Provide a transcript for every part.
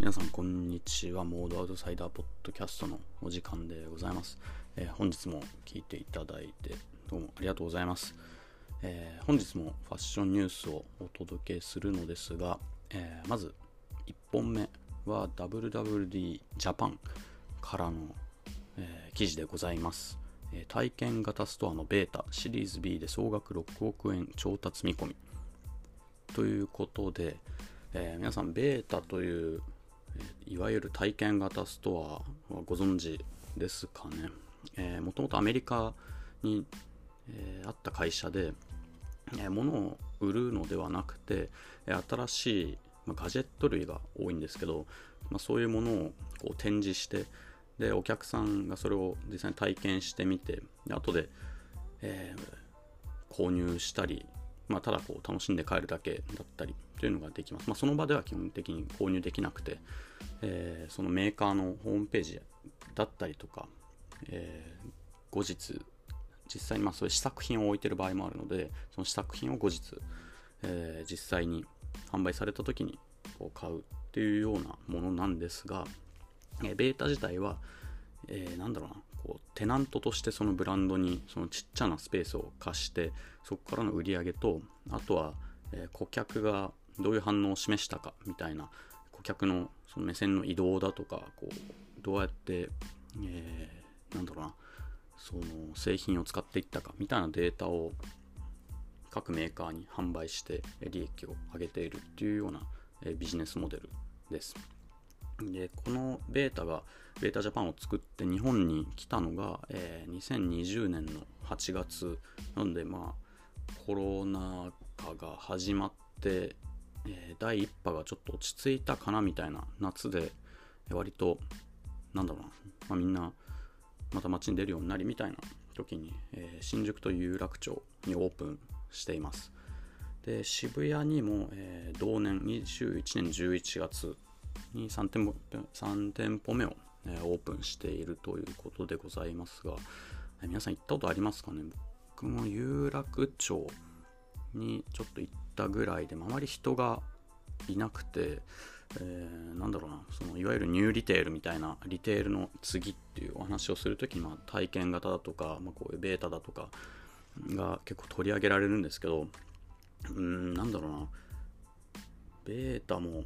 皆さんこんにちは。モードアウトサイダーポッドキャストのお時間でございます、えー、本日も聞いていただいてどうもありがとうございます、えー、本日もファッションニュースをお届けするのですが、えー、まず1本目は WWD ジャパンからの、え記事でございます。え体験型ストアのベータシリーズ B で総額6億円調達見込み。ということで、えー、皆さんベータといういわゆる体験型ストアはご存知ですかね。えー、もともとアメリカに、えー、あった会社で、えー、物を売るのではなくて、え新しい、まあ、ガジェット類が多いんですけど、まあ、そういうものをこう展示してでお客さんがそれを実際に体験してみてで後で、え購入したりまあ、ただこう楽しんで帰るだけだったりというのができます。まあ、その場では基本的に購入できなくて、えー、そのメーカーのホームページだったりとか、えー、後日、実際にまあそういう試作品を置いてる場合もあるので、その試作品を後日、えー、実際に販売された時にこう買うっていうようなものなんですが、え、ベータ自体は、えー、なんだろうな、こうテナントとしてそのブランドにそのちっちゃなスペースを貸してそこからの売り上げとあとは、え顧客がどういう反応を示したかみたいな顧客のその目線の移動だとかこうどうやって、えー、なんだろうなその製品を使っていったかみたいなデータを各メーカーに販売して利益を上げているっていうようなビジネスモデルです。でこのベータがベータジャパンを作って日本に来たのが、えー、2020年の8月。なのでまあコロナ禍が始まって、えー、第1波がちょっと落ち着いたかなみたいな夏で割となんだろうな、まあ、みんなまた街に出るようになりみたいな時に、えー、新宿と有楽町にオープンしています。で渋谷にも、えー、同年21年11月に3店舗 ,3 店舗目を、えオープンしているということでございますが、え皆さん行ったことありますかね？僕も有楽町にちょっと行ったぐらいで、あまり人がいなくて、えー、なんだろうなそのいわゆるニューリテールみたいなリテールの次っていうお話をするときに、まあ、体験型だとか、まあ、こういうベータだとかが結構取り上げられるんですけどうんなんだろうな。ベータも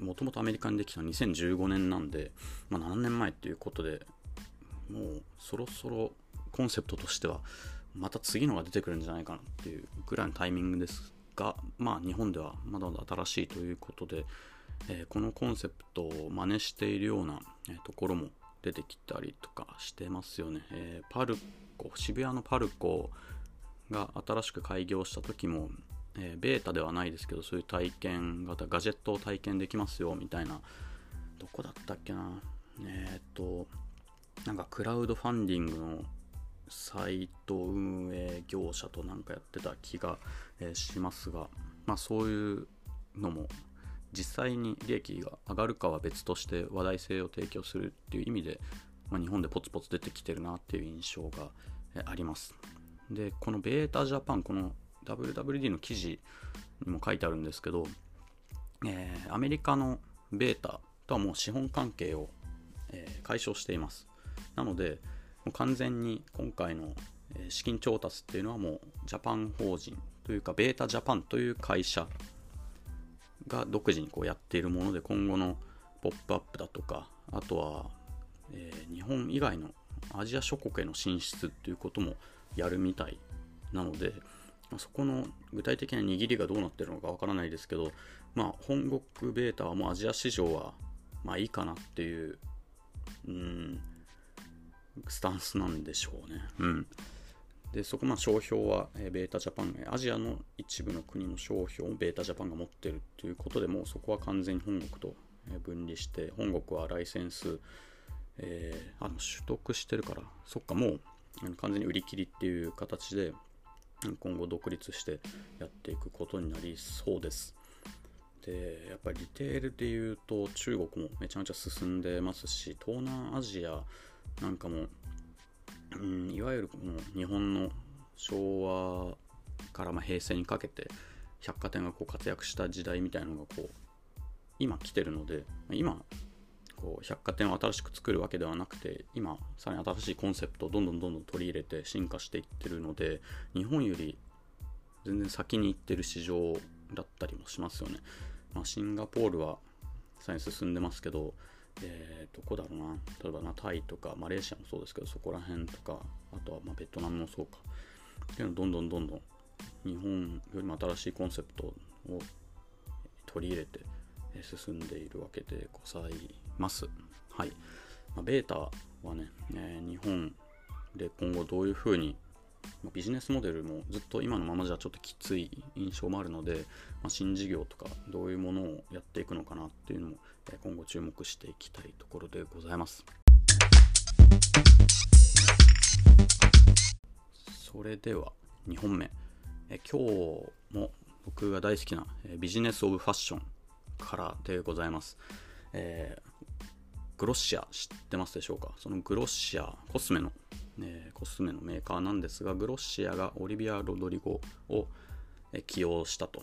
もともとアメリカにできた2015年なんで、まあ、7年前っていうことでもうそろそろコンセプトとしてはまた次のが出てくるんじゃないかなっていうぐらいのタイミングですが、まあ、日本ではまだまだ新しいということで、えー、このコンセプトを真似しているような、え、ところも出てきたりとかしてますよね、えー、パルコ渋谷のパルコが新しく開業した時もえー、ベータではないですけど、そういう体験型、ガジェットを体験できますよ、みたいな、どこだったっけな、えー、っと、なんかクラウドファンディングのサイト運営業者となんかやってた気が、え、しますが、まあそういうのも実際に利益が上がるかは別として話題性を提供するっていう意味で、まあ、日本でポツポツ出てきてるなっていう印象があります。で、このベータジャパン、この WWD の記事にも書いてあるんですけど、えー、アメリカのベータとはもう資本関係を、えー、解消しています。なので、もう完全に今回の資金調達っていうのはもうジャパン法人というかベータジャパンという会社が独自にこうやっているもので今後のポップアップだとかあとは、えー、日本以外のアジア諸国への進出っていうこともやるみたいなので、そこの具体的な握りがどうなってるのかわからないですけど、まあ、本国ベータはもうアジア市場は、まあいいかなっていう、うん、スタンスなんでしょうね。うん。で、そこ、まあ、商標は、えベータジャパン、アジアの一部の国の商標をベータジャパンが持ってるということでもうそこは完全に本国と分離して、本国はライセンス、えー、あの取得してるから、そっか、もう完全に売り切りっていう形で、今後独立してやっていくことになりそうです。で、やっぱりリテールで言うと中国もめちゃめちゃ進んでますし、東南アジアなんかも、うん、いわゆるこの日本の昭和からま平成にかけて百貨店がこう活躍した時代みたいなのがこう今来てるので今こう百貨店を新しく作るわけではなくて今さらに新しいコンセプトをどんどんどんどん取り入れて進化していってるので日本より全然先に行ってる市場だったりもしますよね、まあ、シンガポールはさらに進んでますけどえー、どこだろうな。例えばなタイとかマレーシアもそうですけどそこら辺とかあとはまベトナムもそうか。っていうのどんどんどんどん日本よりも新しいコンセプトを取り入れて進んでいるわけでございます。はい。まあ、ベータはね、えー、日本で今後どういうふうに、まあ、ビジネスモデルもずっと今のままじゃちょっときつい印象もあるので、まあ、新事業とかどういうものをやっていくのかなっていうのも、えー、今後注目していきたいところでございます。それでは2本目。え今日も僕が大好きな、えビジネス・オブ・ファッションからでございます。えー、グロッシア知ってますでしょうか？そのグロッシアコスメの、えー、コスメのメーカーなんですがグロッシアがオリビア・ロドリゴを、え、起用したと。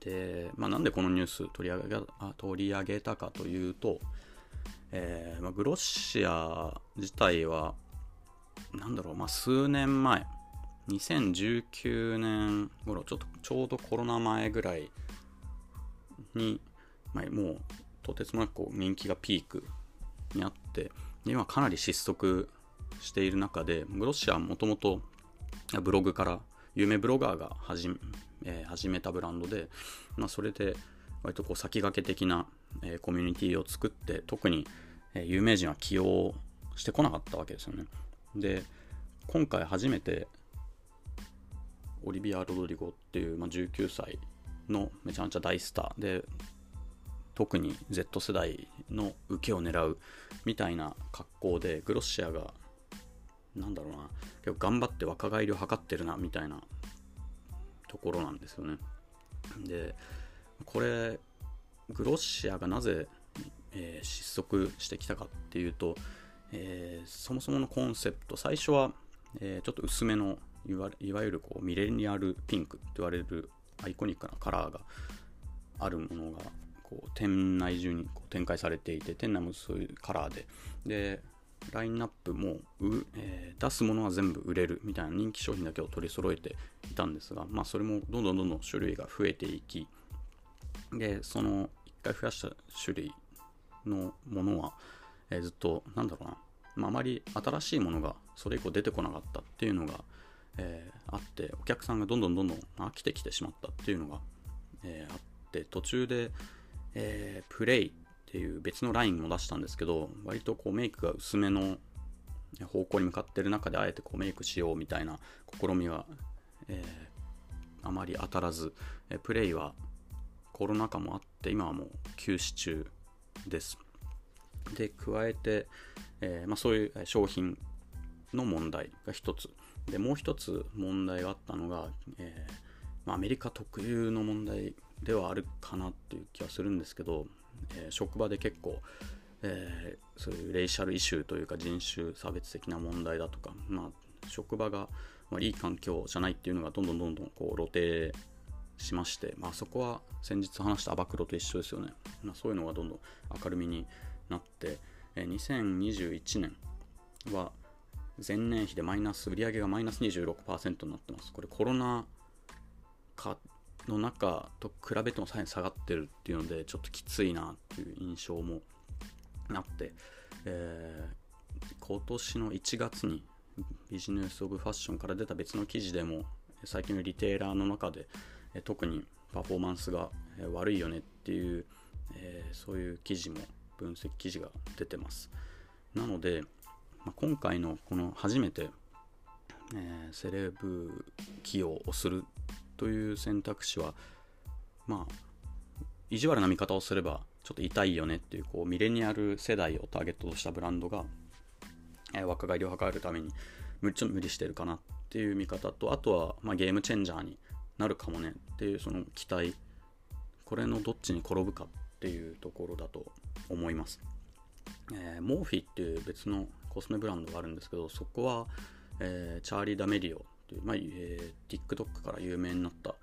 で、まあ、なんでこのニュース取り上げあ取り上げたかというと、えーまあ、グロッシア自体はなんだろう、まあ、数年前2019年頃ちょっとちょうどコロナ前ぐらいに、まあ、もうとてつもなくこう人気がピークにあって今かなり失速している中でグロッシアはもともとブログから有名ブロガーが始め,、えー、始めたブランドで、まあ、それで割とこう先駆け的な、えー、コミュニティを作って特に、えー、有名人は起用してこなかったわけですよね。で今回初めてオリビア・ロドリゴっていう、まあ、19歳のめちゃめちゃ大スターで特に Z 世代の受けを狙うみたいな格好でグロッシアがなんだろうな。結構頑張って若返りを図ってるなみたいなところなんですよね。でこれグロッシアがなぜ、えー、失速してきたかっていうと、えー、そもそものコンセプト最初は、えー、ちょっと薄めのいわいわゆるこうミレニアルピンクと言われるアイコニックなカラーがあるものがこう店内中にこう展開されていて店内もそういうカラーで。でラインナップもえー、出すものは全部売れるみたいな人気商品だけを取り揃えていたんですが、まあ、それもどんどんどんどん種類が増えていきでその1回増やした種類のものは、えー、ずっとなんだろうな、まあ、あまり新しいものがそれ以降出てこなかったっていうのが、えー、あってお客さんがどんどんどんどん飽きてきてしまったっていうのが、えー、あって途中で、えー、プレイっていう別のラインも出したんですけど割とこうメイクが薄めの方向に向かってる中であえてこうメイクしようみたいな試みは、えー、あまり当たらず、え、プレイはコロナ禍もあって今はもう休止中です。で加えて、えーまあ、そういう商品の問題が一つ。でもう一つ問題があったのが、えーまあ、アメリカ特有の問題ではあるかなっていう気はするんですけど、えー、職場で結構、えー、そういうレイシャルイシューというか人種差別的な問題だとか、まあ、職場が、まあ、いい環境じゃないっていうのがどんどんどんどんこう露呈しまして、まあ、そこは先日話したアバクロと一緒ですよね、まあ、そういうのがどんどん明るみになって、えー、2021年は前年比でマイナス、売上がマイナス26%になってます。これコロナ禍の中と比べてもさらに下がってるっていうので、ちょっときついなっていう印象もなって、えー、今年の1月にビジネス・オブ・ファッションから出た別の記事でも、最近のリテーラーの中で、特にパフォーマンスが悪いよねっていう、えー、そういう記事も分析記事が出てます。なので、まあ、今回のこの初めて、えー、セレブ起用をするという選択肢はまあ意地悪な見方をすればちょっと痛いよねっていうこうミレニアル世代をターゲットとしたブランドが、えー、若返りを図るために無ちょ無理してるかなっていう見方とあとは、まあ、ゲームチェンジャーになるかもねっていうその期待。これのどっちに転ぶかっていうところだと思います、えー、モーフィーっていう別のコスメブランドがあるんですけどそこは、えー、チャーリー・ダメリオていう、まあえー、TikTok から有名になった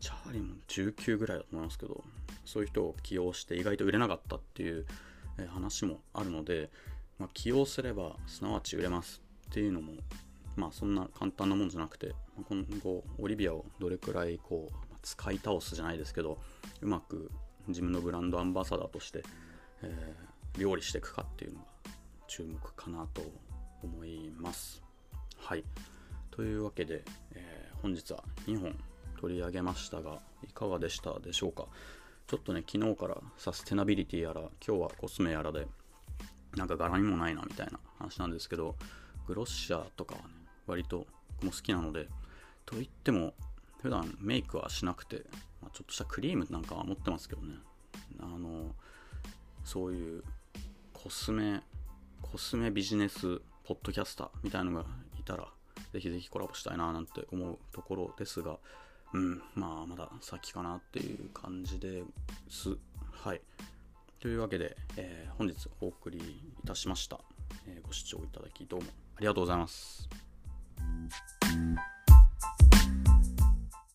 チャーリーも19ぐらいだと思いますけどそういう人を起用して意外と売れなかったっていう、話もあるので、まあ、起用すればすなわち売れますっていうのもまあそんな簡単なもんじゃなくて今後オリビアをどれくらいこう使い倒すじゃないですけどうまく自分のブランドアンバサダーとして、えー、料理していくかっていうのが注目かなと思います。はい。というわけで、えー、本日は2本取り上げましたがいかがでしたでしょうか？ちょっとね昨日からサステナビリティやら今日はコスメやらでなんか柄にもないなみたいな話なんですけどグロッシャーとかはね割と僕も好きなのでといっても普段メイクはしなくて、まあ、ちょっとしたクリームなんかは持ってますけどね。あのそういうコスメコスメビジネスポッドキャスターみたいのがいたらぜひぜひコラボしたいななんて思うところですがうん、まあまだ先かなっていう感じです。はい。というわけで、えー、本日お送りいたしました、えー、ご視聴いただきどうもありがとうございます。